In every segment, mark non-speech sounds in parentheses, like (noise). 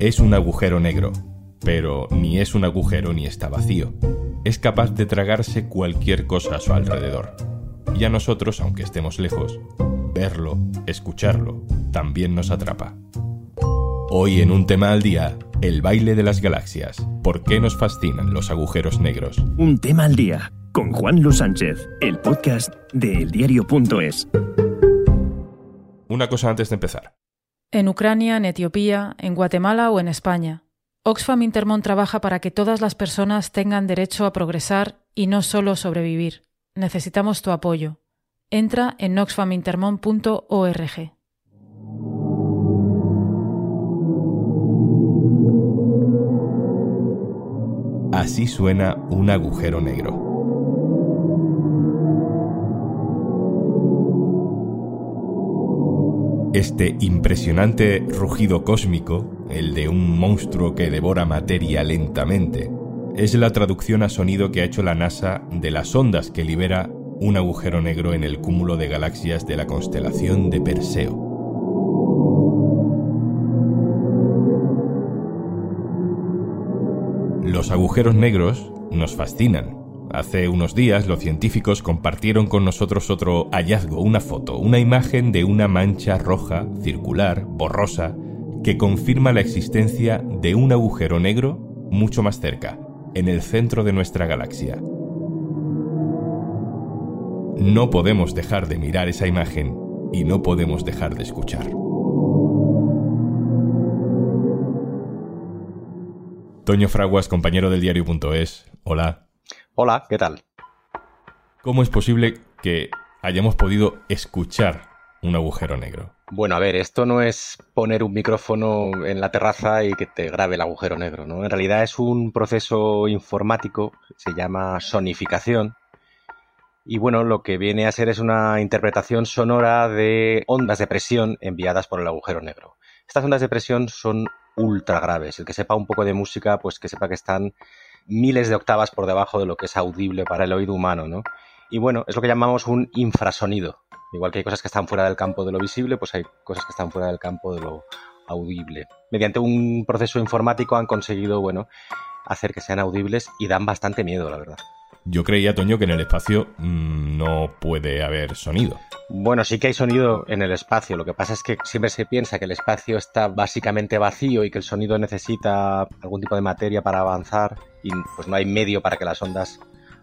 Es un agujero negro, pero ni es un agujero ni está vacío. Es capaz de tragarse cualquier cosa a su alrededor. Y a nosotros, aunque estemos lejos, verlo, escucharlo, también nos atrapa. Hoy en un tema al día, el baile de las galaxias. ¿Por qué nos fascinan los agujeros negros? Un tema al día con Juan Luis Sánchez, el podcast de eldiario.es. Una cosa antes de empezar. En Ucrania, en Etiopía, en Guatemala o en España. Oxfam Intermont trabaja para que todas las personas tengan derecho a progresar y no solo sobrevivir. Necesitamos tu apoyo. Entra en oxfamintermont.org. Así suena un agujero negro. Este impresionante rugido cósmico, el de un monstruo que devora materia lentamente, es la traducción a sonido que ha hecho la NASA de las ondas que libera un agujero negro en el cúmulo de galaxias de la constelación de Perseo. Los agujeros negros nos fascinan. Hace unos días los científicos compartieron con nosotros otro hallazgo, una foto, una imagen de una mancha roja, circular, borrosa, que confirma la existencia de un agujero negro mucho más cerca, en el centro de nuestra galaxia. No podemos dejar de mirar esa imagen y no podemos dejar de escuchar. Toño Fraguas, compañero del diario.es. Hola. Hola, ¿qué tal? ¿Cómo es posible que hayamos podido escuchar un agujero negro? Bueno, a ver, esto no es poner un micrófono en la terraza y que te grabe el agujero negro, ¿no? En realidad es un proceso informático, se llama sonificación. Y bueno, lo que viene a ser es una interpretación sonora de ondas de presión enviadas por el agujero negro. Estas ondas de presión son ultra graves. El que sepa un poco de música, pues que sepa que están miles de octavas por debajo de lo que es audible para el oído humano, ¿no? Y bueno, es lo que llamamos un infrasonido. Igual que hay cosas que están fuera del campo de lo visible, pues hay cosas que están fuera del campo de lo audible. Mediante un proceso informático han conseguido, bueno, hacer que sean audibles y dan bastante miedo, la verdad. Yo creía, Toño, que en el espacio mmm, no puede haber sonido. Bueno, sí que hay sonido en el espacio. Lo que pasa es que siempre se piensa que el espacio está básicamente vacío y que el sonido necesita algún tipo de materia para avanzar y pues no hay medio para que las ondas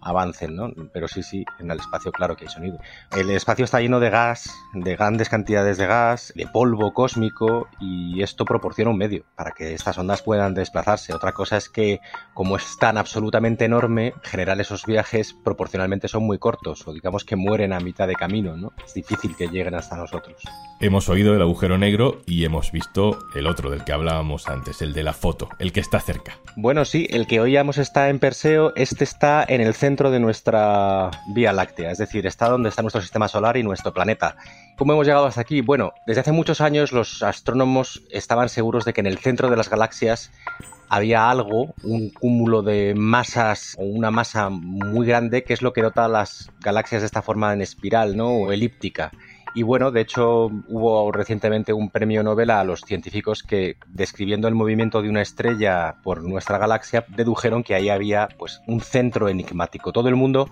avancen, ¿no? Pero sí, sí, en el espacio claro que hay sonido. El espacio está lleno de gas, de grandes cantidades de gas, de polvo cósmico y esto proporciona un medio para que estas ondas puedan desplazarse. Otra cosa es que como es tan absolutamente enorme, generar esos viajes proporcionalmente son muy cortos o digamos que mueren a mitad de camino, ¿no? Es difícil que lleguen hasta nosotros. Hemos oído el agujero negro y hemos visto el otro del que hablábamos antes, el de la foto, el que está cerca. Bueno, sí, el que oíamos está en Perseo, este está en el centro de nuestra Vía Láctea, es decir, está donde está nuestro sistema solar y nuestro planeta. ¿Cómo hemos llegado hasta aquí? Bueno, desde hace muchos años los astrónomos estaban seguros de que en el centro de las galaxias había algo, un cúmulo de masas o una masa muy grande que es lo que dota las galaxias de esta forma en espiral, ¿no? O elíptica. Y bueno, de hecho hubo recientemente un premio Nobel a los científicos que, describiendo el movimiento de una estrella por nuestra galaxia, dedujeron que ahí había pues un centro enigmático. Todo el mundo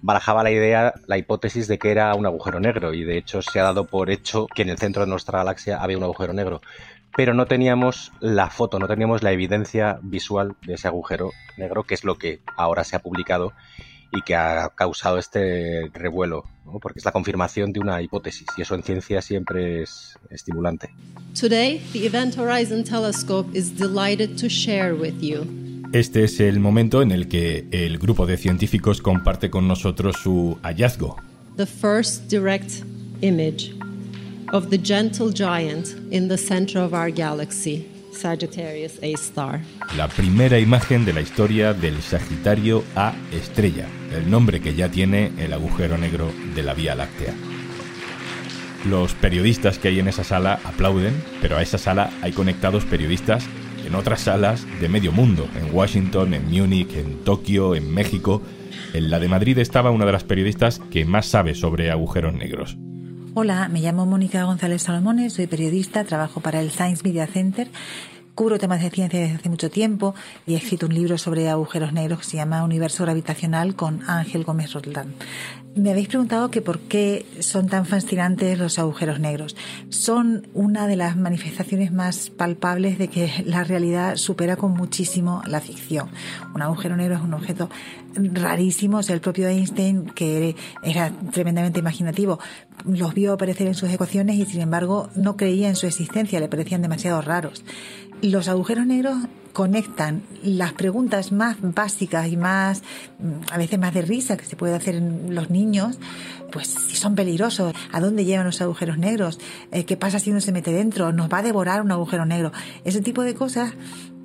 barajaba la idea, la hipótesis de que era un agujero negro y de hecho se ha dado por hecho que en el centro de nuestra galaxia había un agujero negro. Pero no teníamos la foto, no teníamos la evidencia visual de ese agujero negro, que es lo que ahora se ha publicado y que ha causado este revuelo, ¿no? porque es la confirmación de una hipótesis y eso en ciencia siempre es estimulante. Today, the Event Horizon Telescope is delighted to share with you. Este es el momento en el que el grupo de científicos comparte con nosotros su hallazgo. The first direct image of the gentle giant in the center of our galaxy, Sagittarius A star. La primera imagen de la historia del Sagitario A estrella, el nombre que ya tiene el agujero negro de la Vía Láctea. Los periodistas que hay en esa sala aplauden, pero a esa sala hay conectados periodistas en otras salas de medio mundo, en Washington, en Múnich, en Tokio, en México. En la de Madrid estaba una de las periodistas que más sabe sobre agujeros negros. Hola, me llamo Mónica González Salomones, soy periodista, trabajo para el Science Media Center cubro temas de ciencia desde hace mucho tiempo y he escrito un libro sobre agujeros negros que se llama Universo Gravitacional con Ángel Gómez Roldán. Me habéis preguntado que por qué son tan fascinantes los agujeros negros. Son una de las manifestaciones más palpables de que la realidad supera con muchísimo la ficción. Un agujero negro es un objeto rarísimo. El propio Einstein, que era tremendamente imaginativo, los vio aparecer en sus ecuaciones y sin embargo no creía en su existencia, le parecían demasiado raros. Los agujeros negros conectan las preguntas más básicas y más, mm, a veces más de risa que se puede hacer en los niños, pues si son peligrosos, ¿a dónde llevan los agujeros negros? Eh, ¿Qué pasa si uno se mete dentro? ¿Nos va a devorar un agujero negro? Ese tipo de cosas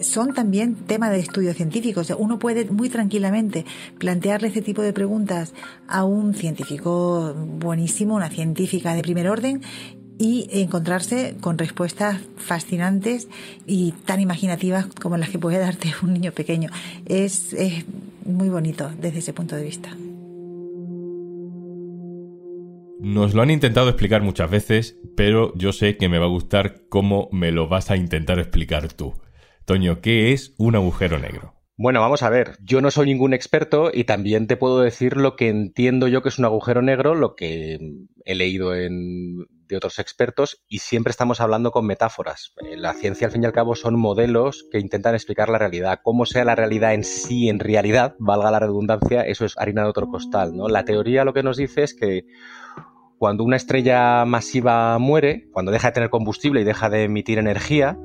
son también tema de estudio científico. O sea, uno puede muy tranquilamente plantearle ese tipo de preguntas a un científico buenísimo, una científica de primer orden, y encontrarse con respuestas fascinantes y tan imaginativas como las que puede darte un niño pequeño. Es, es muy bonito desde ese punto de vista. Nos lo han intentado explicar muchas veces, pero yo sé que me va a gustar cómo me lo vas a intentar explicar tú. Toño, ¿qué es un agujero negro? Bueno, vamos a ver, yo no soy ningún experto y también te puedo decir lo que entiendo yo que es un agujero negro, lo que he leído en, de otros expertos y siempre estamos hablando con metáforas. Eh, la ciencia, al fin y al cabo, son modelos que intentan explicar la realidad. Cómo sea la realidad en sí, en realidad, valga la redundancia, eso es harina de otro costal. ¿no? La teoría lo que nos dice es que cuando una estrella masiva muere, cuando deja de tener combustible y deja de emitir energía,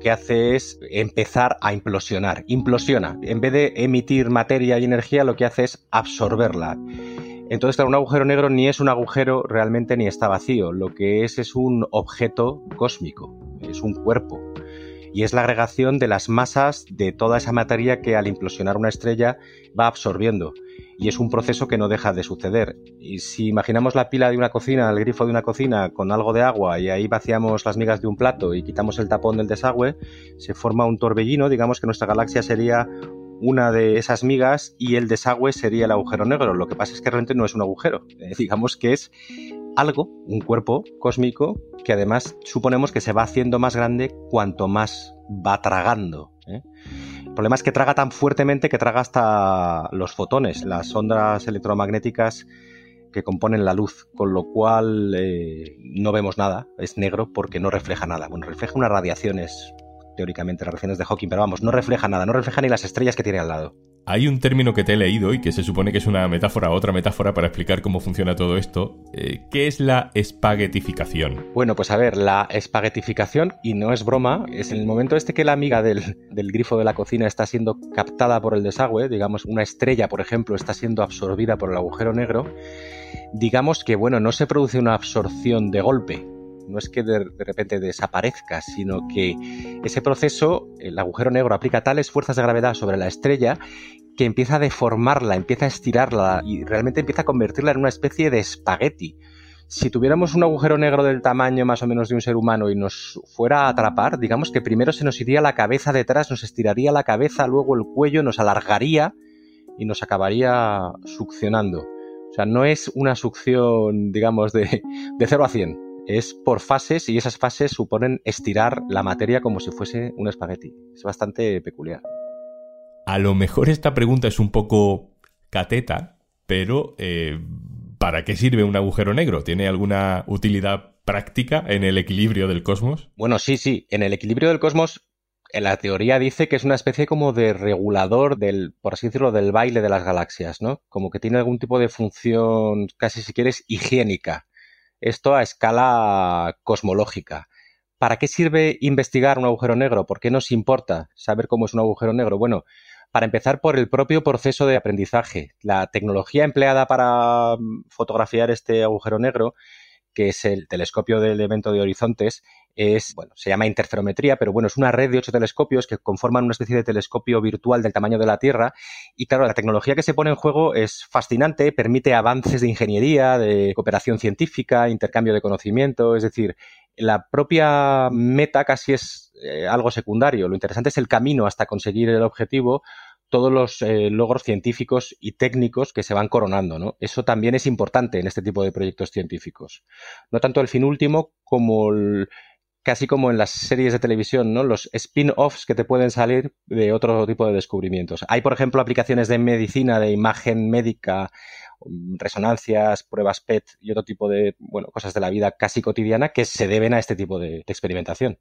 que hace es empezar a implosionar. Implosiona. En vez de emitir materia y energía, lo que hace es absorberla. Entonces, claro, un agujero negro ni es un agujero realmente ni está vacío. Lo que es es un objeto cósmico, es un cuerpo. Y es la agregación de las masas de toda esa materia que al implosionar una estrella va absorbiendo y es un proceso que no deja de suceder. Y si imaginamos la pila de una cocina, el grifo de una cocina con algo de agua y ahí vaciamos las migas de un plato y quitamos el tapón del desagüe, se forma un torbellino, digamos que nuestra galaxia sería una de esas migas y el desagüe sería el agujero negro. Lo que pasa es que realmente no es un agujero, eh, (laughs) digamos que es algo, un cuerpo cósmico, que además suponemos que se va haciendo más grande cuanto más va tragando. ¿eh? El problema es que traga tan fuertemente que traga hasta los fotones, las ondas electromagnéticas que componen la luz, con lo cual eh, no vemos nada, es negro porque no refleja nada. Bueno, refleja unas radiaciones, teóricamente, las radiaciones de Hawking, pero vamos, no refleja nada, no refleja ni las estrellas que tiene al lado. Hay un término que te he leído y que se supone que es una metáfora, otra metáfora para explicar cómo funciona todo esto. Eh, ¿Qué es la espaguetificación? Bueno, pues a ver, la espaguetificación, y no es broma, es en el momento este que la amiga del, del grifo de la cocina está siendo captada por el desagüe, digamos, una estrella, por ejemplo, está siendo absorbida por el agujero negro, digamos que, bueno, no se produce una absorción de golpe, no es que de, repente desaparezca, sino que ese proceso, el agujero negro aplica tales fuerzas de gravedad sobre la estrella que empieza a deformarla, empieza a estirarla y realmente empieza a convertirla en una especie de espagueti. Si tuviéramos un agujero negro del tamaño más o menos de un ser humano y nos fuera a atrapar, digamos que primero se nos iría la cabeza detrás, nos estiraría la cabeza, luego el cuello, nos alargaría y nos acabaría succionando. O sea, no es una succión, digamos, de, de 0 a 100 es por fases y esas fases suponen estirar la materia como si fuese un espagueti. Es bastante peculiar. A lo mejor esta pregunta es un poco cateta, pero eh, ¿para qué sirve un agujero negro? ¿Tiene alguna utilidad práctica en el equilibrio del cosmos? Bueno, sí, sí. En el equilibrio del cosmos, en la teoría dice que es una especie como de regulador del, por así decirlo, del baile de las galaxias, ¿no? Como que tiene algún tipo de función, casi si quieres, higiénica esto a escala cosmológica. ¿Para qué sirve investigar un agujero negro? ¿Por qué nos importa saber cómo es un agujero negro? Bueno, para empezar por el propio proceso de aprendizaje. La tecnología empleada para mm, fotografiar este agujero negro, que es el telescopio del evento de horizontes, es, bueno, se llama interferometría, pero bueno, es una red de ocho telescopios que conforman una especie de telescopio virtual del tamaño de la Tierra. Y claro, la tecnología que se pone en juego es fascinante, permite avances de ingeniería, de cooperación científica, intercambio de conocimiento, es decir, la propia meta casi es eh, algo secundario. Lo interesante es el camino hasta conseguir el objetivo, todos los eh, logros científicos y técnicos que se van coronando. ¿no? Eso también es importante en este tipo de proyectos científicos. No tanto el fin último como casi como en las series de televisión, ¿no? Los spin-offs que te pueden salir de otro tipo de descubrimientos. Hay, por ejemplo, aplicaciones de medicina, de imagen médica, resonancias, pruebas PET y otro tipo de, bueno, cosas de la vida casi cotidiana que se deben a este tipo de experimentación.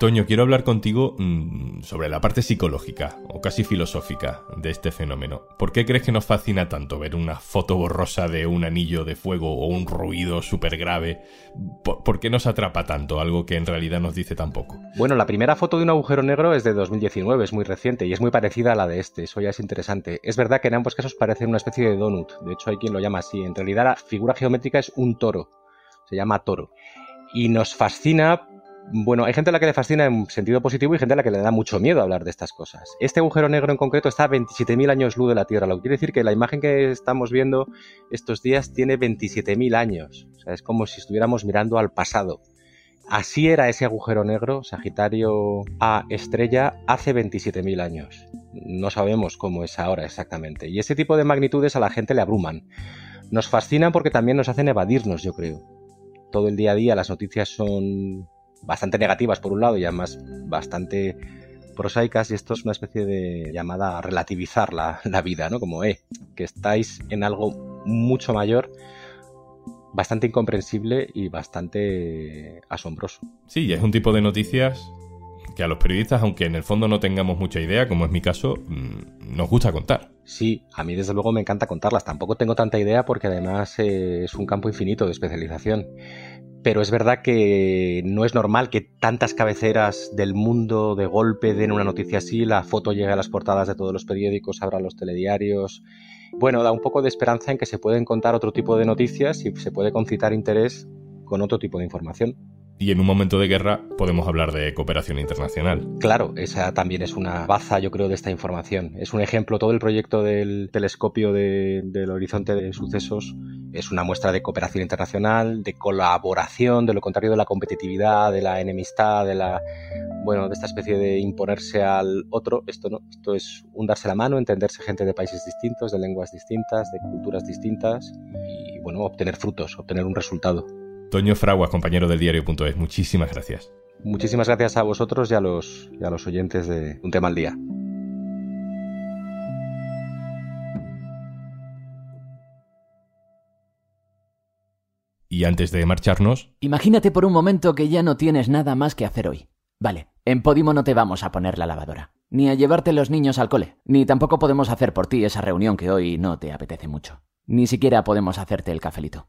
Toño, quiero hablar contigo mm, sobre la parte psicológica o casi filosófica de este fenómeno. ¿Por qué crees que nos fascina tanto ver una foto borrosa de un anillo de fuego o un ruido súper grave? ¿Por, qué nos atrapa tanto algo que en realidad nos dice tan poco? Bueno, la primera foto de un agujero negro es de 2019, es muy reciente y es muy parecida a la de este, eso ya es interesante. Es verdad que en ambos casos parece una especie de donut, de hecho hay quien lo llama así. En realidad la figura geométrica es un toro, se llama toro. Y nos fascina bueno, hay gente a la que le fascina en sentido positivo y gente a la que le da mucho miedo hablar de estas cosas. Este agujero negro en concreto está a 27.000 años luz de la Tierra, lo que quiere decir que la imagen que estamos viendo estos días tiene 27.000 años. O sea, es como si estuviéramos mirando al pasado. Así era ese agujero negro, Sagitario A estrella, hace 27.000 años. No sabemos cómo es ahora exactamente. Y ese tipo de magnitudes a la gente le abruman. Nos fascinan porque también nos hacen evadirnos, yo creo. Todo el día a día las noticias son bastante negativas por un lado y además bastante prosaicas y esto es una especie de llamada a relativizar la, (laughs) la vida, ¿no? Como, eh, que estáis en algo mucho mayor, bastante incomprensible y bastante asombroso. Sí, es un tipo de noticias que a los periodistas, aunque en el fondo no tengamos mucha idea, como es mi caso, mm, nos gusta contar. Sí, a mí desde luego me encanta contarlas. Tampoco tengo tanta idea porque además eh, es un campo infinito de especialización pero es verdad que no es normal que tantas cabeceras del mundo de golpe den una noticia así, la foto llegue a las portadas de todos los periódicos, abran los telediarios. Bueno, da un poco de esperanza en que se pueden contar otro tipo de noticias y se puede concitar interés con otro tipo de información. Y en un momento de guerra podemos hablar de cooperación internacional. Claro, esa también es una baza, yo creo, de esta información. Es un ejemplo, todo el proyecto del telescopio del horizonte de sucesos es una muestra de cooperación internacional, de colaboración, de lo contrario de la competitividad, de la enemistad, de la bueno, de esta especie de imponerse al otro. Esto no, esto es un darse la mano, entenderse gente de países distintos, de lenguas distintas, de culturas distintas y bueno, obtener frutos, obtener un resultado. Toño Fraguas, compañero del diario.es, muchísimas gracias. Muchísimas gracias a vosotros y a los, y a los oyentes de Un tema al día. Y antes de marcharnos... Imagínate por un momento que ya no tienes nada más que hacer hoy. Vale, en Podimo no te vamos a poner la lavadora, ni a llevarte los niños al cole, ni tampoco podemos hacer por ti esa reunión que hoy no te apetece mucho. Ni siquiera podemos hacerte el cafelito.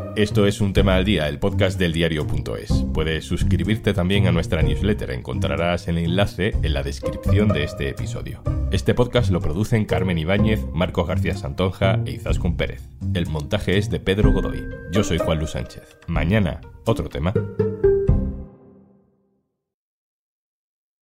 Esto es un tema al día, el podcast del diario.es. Puedes suscribirte también a nuestra newsletter, encontrarás el enlace en la descripción de este episodio. Este podcast lo producen Carmen Ibáñez, Marcos García Santonja e Izaskun Pérez. El montaje es de Pedro Godoy. Yo soy Juan Luis Sánchez. Mañana, otro tema.